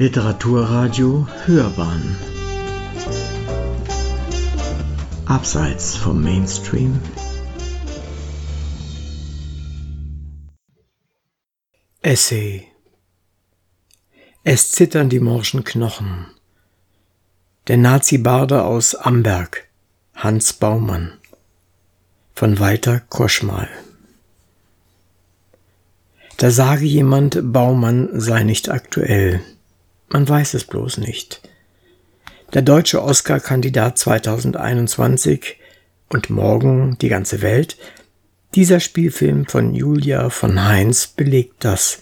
Literaturradio Hörbahn. Abseits vom Mainstream. Essay. Es zittern die morschen Knochen. Der Nazi-Barde aus Amberg, Hans Baumann. Von Walter Koschmal. Da sage jemand, Baumann sei nicht aktuell. Man weiß es bloß nicht. Der deutsche Oscar-Kandidat 2021 und morgen die ganze Welt, dieser Spielfilm von Julia von Heinz belegt das.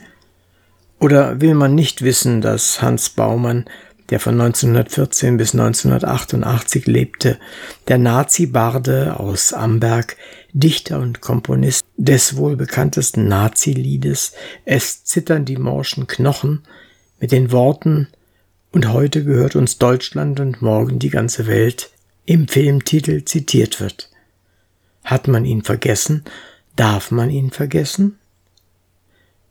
Oder will man nicht wissen, dass Hans Baumann, der von 1914 bis 1988 lebte, der Nazi-Barde aus Amberg, Dichter und Komponist des wohl bekanntesten Nazi-Liedes Es zittern die morschen Knochen, mit den Worten Und heute gehört uns Deutschland und morgen die ganze Welt im Filmtitel zitiert wird. Hat man ihn vergessen? Darf man ihn vergessen?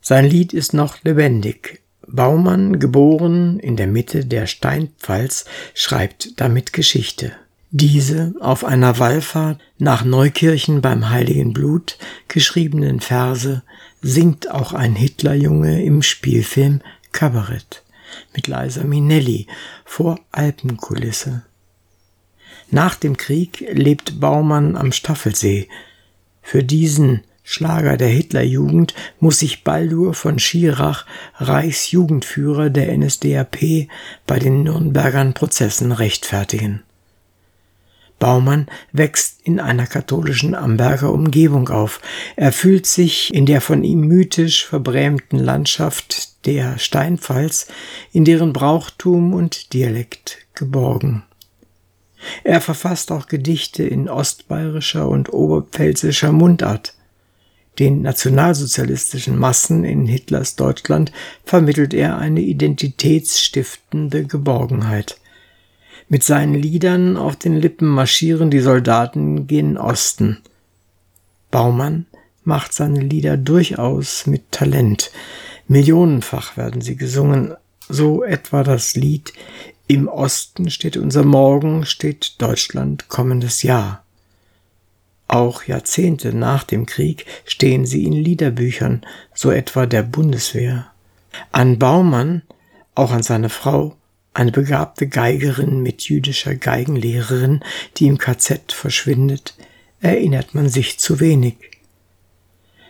Sein Lied ist noch lebendig. Baumann, geboren in der Mitte der Steinpfalz, schreibt damit Geschichte. Diese auf einer Wallfahrt nach Neukirchen beim Heiligen Blut geschriebenen Verse singt auch ein Hitlerjunge im Spielfilm Kabarett mit Liza Minnelli vor Alpenkulisse. Nach dem Krieg lebt Baumann am Staffelsee. Für diesen Schlager der Hitlerjugend muss sich Baldur von Schirach, Reichsjugendführer der NSDAP, bei den Nürnbergern Prozessen rechtfertigen. Baumann wächst in einer katholischen Amberger Umgebung auf. Er fühlt sich in der von ihm mythisch verbrämten Landschaft der Steinpfalz, in deren Brauchtum und Dialekt geborgen. Er verfasst auch Gedichte in ostbayerischer und oberpfälzischer Mundart. Den nationalsozialistischen Massen in Hitlers Deutschland vermittelt er eine identitätsstiftende Geborgenheit. Mit seinen Liedern auf den Lippen marschieren die Soldaten gen Osten. Baumann macht seine Lieder durchaus mit Talent. Millionenfach werden sie gesungen, so etwa das Lied Im Osten steht unser Morgen, steht Deutschland kommendes Jahr. Auch Jahrzehnte nach dem Krieg stehen sie in Liederbüchern, so etwa der Bundeswehr. An Baumann, auch an seine Frau, eine begabte Geigerin mit jüdischer Geigenlehrerin, die im KZ verschwindet, erinnert man sich zu wenig.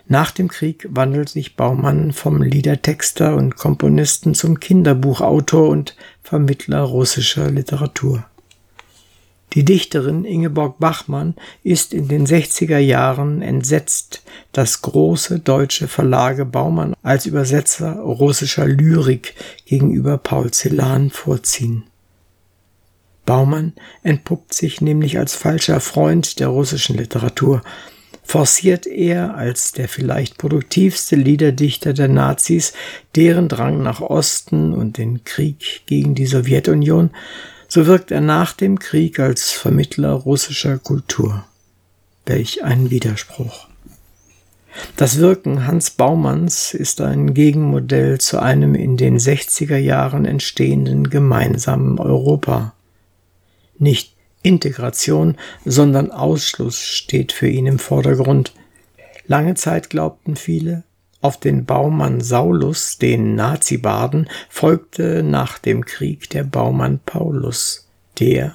Nach dem Krieg wandelt sich Baumann vom Liedertexter und Komponisten zum Kinderbuchautor und Vermittler russischer Literatur. Die Dichterin Ingeborg Bachmann ist in den 60er Jahren entsetzt, dass große deutsche Verlage Baumann als Übersetzer russischer Lyrik gegenüber Paul Celan vorziehen. Baumann entpuppt sich nämlich als falscher Freund der russischen Literatur, forciert er als der vielleicht produktivste Liederdichter der Nazis deren Drang nach Osten und den Krieg gegen die Sowjetunion so wirkt er nach dem Krieg als Vermittler russischer Kultur. Welch ein Widerspruch. Das Wirken Hans Baumanns ist ein Gegenmodell zu einem in den 60er Jahren entstehenden gemeinsamen Europa. Nicht Integration, sondern Ausschluss steht für ihn im Vordergrund. Lange Zeit glaubten viele, auf den Baumann Saulus, den Nazi-Baden, folgte nach dem Krieg der Baumann Paulus, der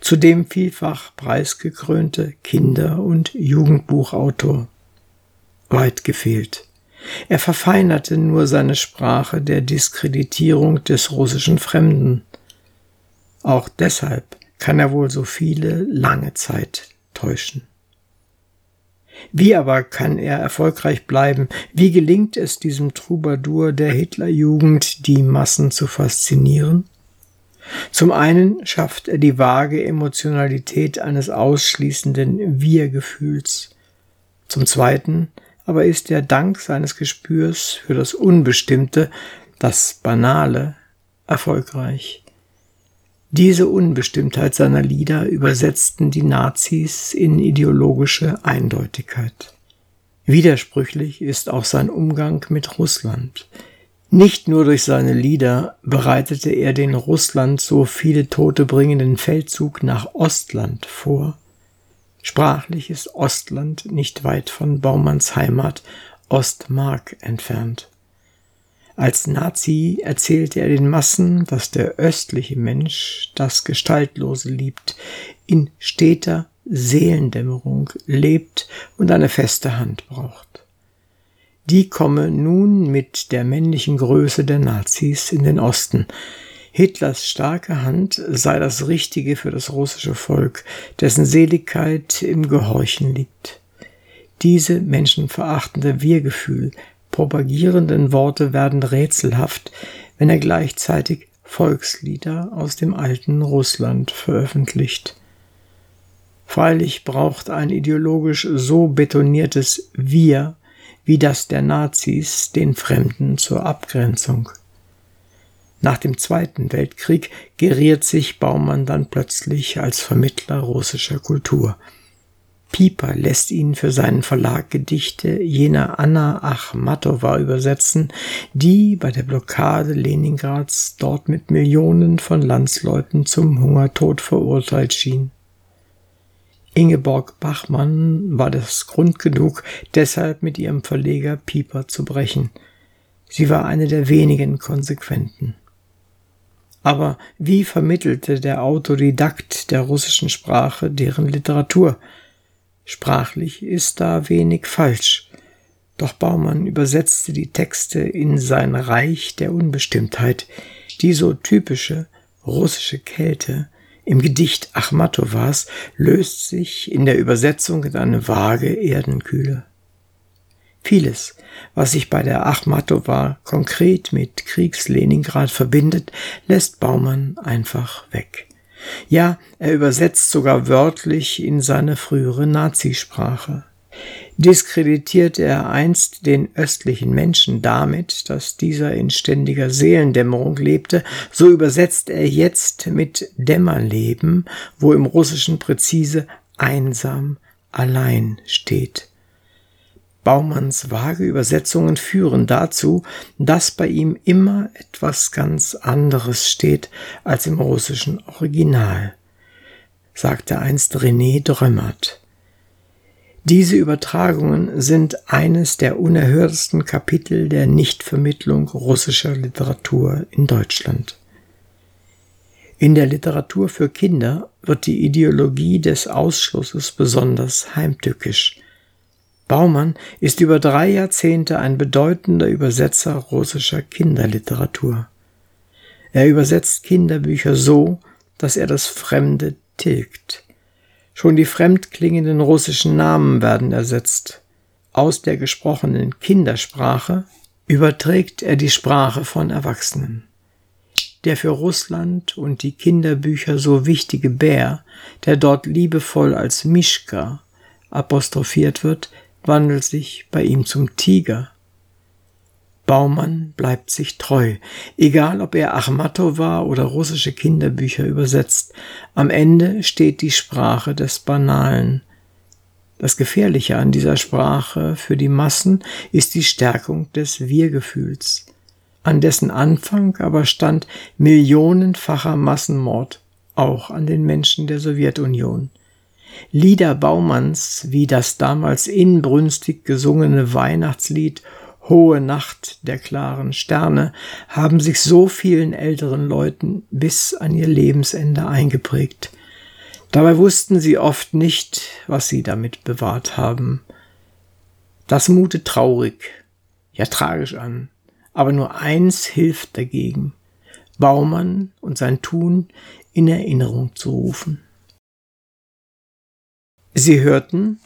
zudem vielfach preisgekrönte Kinder- und Jugendbuchautor. Weit gefehlt. Er verfeinerte nur seine Sprache der Diskreditierung des russischen Fremden. Auch deshalb kann er wohl so viele lange Zeit täuschen. Wie aber kann er erfolgreich bleiben? Wie gelingt es diesem Troubadour der Hitlerjugend, die Massen zu faszinieren? Zum einen schafft er die vage Emotionalität eines ausschließenden Wir-Gefühls. Zum zweiten aber ist er dank seines Gespürs für das Unbestimmte, das Banale, erfolgreich. Diese Unbestimmtheit seiner Lieder übersetzten die Nazis in ideologische Eindeutigkeit. Widersprüchlich ist auch sein Umgang mit Russland. Nicht nur durch seine Lieder bereitete er den Russland so viele Tote bringenden Feldzug nach Ostland vor. Sprachlich ist Ostland nicht weit von Baumanns Heimat Ostmark entfernt. Als Nazi erzählte er den Massen, dass der östliche Mensch das Gestaltlose liebt, in steter Seelendämmerung lebt und eine feste Hand braucht. Die komme nun mit der männlichen Größe der Nazis in den Osten. Hitlers starke Hand sei das Richtige für das russische Volk, dessen Seligkeit im Gehorchen liegt. Diese menschenverachtende Wir-Gefühl propagierenden Worte werden rätselhaft, wenn er gleichzeitig Volkslieder aus dem alten Russland veröffentlicht. Freilich braucht ein ideologisch so betoniertes Wir wie das der Nazis den Fremden zur Abgrenzung. Nach dem Zweiten Weltkrieg geriert sich Baumann dann plötzlich als Vermittler russischer Kultur. Pieper lässt ihn für seinen Verlag Gedichte jener Anna Achmatowa übersetzen, die bei der Blockade Leningrads dort mit Millionen von Landsleuten zum Hungertod verurteilt schien. Ingeborg Bachmann war das Grund genug, deshalb mit ihrem Verleger Pieper zu brechen. Sie war eine der wenigen Konsequenten. Aber wie vermittelte der Autodidakt der russischen Sprache deren Literatur? Sprachlich ist da wenig falsch. Doch Baumann übersetzte die Texte in sein Reich der Unbestimmtheit, die so typische russische Kälte im Gedicht Achmatowas löst sich in der Übersetzung in eine vage Erdenkühle. Vieles, was sich bei der Achmatowa konkret mit Kriegs-Leningrad verbindet, lässt Baumann einfach weg. Ja, er übersetzt sogar wörtlich in seine frühere Nazisprache. Diskreditiert er einst den östlichen Menschen damit, dass dieser in ständiger Seelendämmerung lebte, so übersetzt er jetzt mit Dämmerleben, wo im Russischen präzise einsam allein steht. Baumanns vage Übersetzungen führen dazu, dass bei ihm immer etwas ganz anderes steht als im russischen Original, sagte einst René Drömmert. Diese Übertragungen sind eines der unerhörtesten Kapitel der Nichtvermittlung russischer Literatur in Deutschland. In der Literatur für Kinder wird die Ideologie des Ausschlusses besonders heimtückisch. Baumann ist über drei Jahrzehnte ein bedeutender Übersetzer russischer Kinderliteratur. Er übersetzt Kinderbücher so, dass er das Fremde tilgt. Schon die fremd klingenden russischen Namen werden ersetzt. Aus der gesprochenen Kindersprache überträgt er die Sprache von Erwachsenen. Der für Russland und die Kinderbücher so wichtige Bär, der dort liebevoll als Mischka apostrophiert wird, wandelt sich bei ihm zum Tiger. Baumann bleibt sich treu, egal ob er Achmatowa oder russische Kinderbücher übersetzt. Am Ende steht die Sprache des Banalen. Das Gefährliche an dieser Sprache für die Massen ist die Stärkung des Wir-Gefühls, an dessen Anfang aber stand millionenfacher Massenmord, auch an den Menschen der Sowjetunion. Lieder Baumanns wie das damals inbrünstig gesungene Weihnachtslied Hohe Nacht der klaren Sterne haben sich so vielen älteren Leuten bis an ihr Lebensende eingeprägt. Dabei wussten sie oft nicht, was sie damit bewahrt haben. Das mutet traurig, ja tragisch an, aber nur eins hilft dagegen, Baumann und sein Tun in Erinnerung zu rufen. Sie hörten,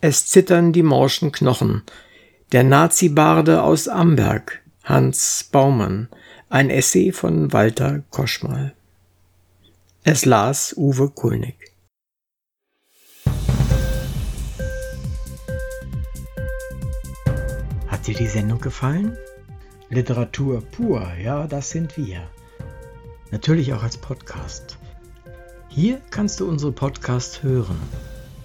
es zittern die morschen Knochen, der Nazi-Barde aus Amberg, Hans Baumann, ein Essay von Walter Koschmal. Es las Uwe Kulnig. Hat dir die Sendung gefallen? Literatur pur, ja, das sind wir. Natürlich auch als Podcast. Hier kannst du unsere Podcasts hören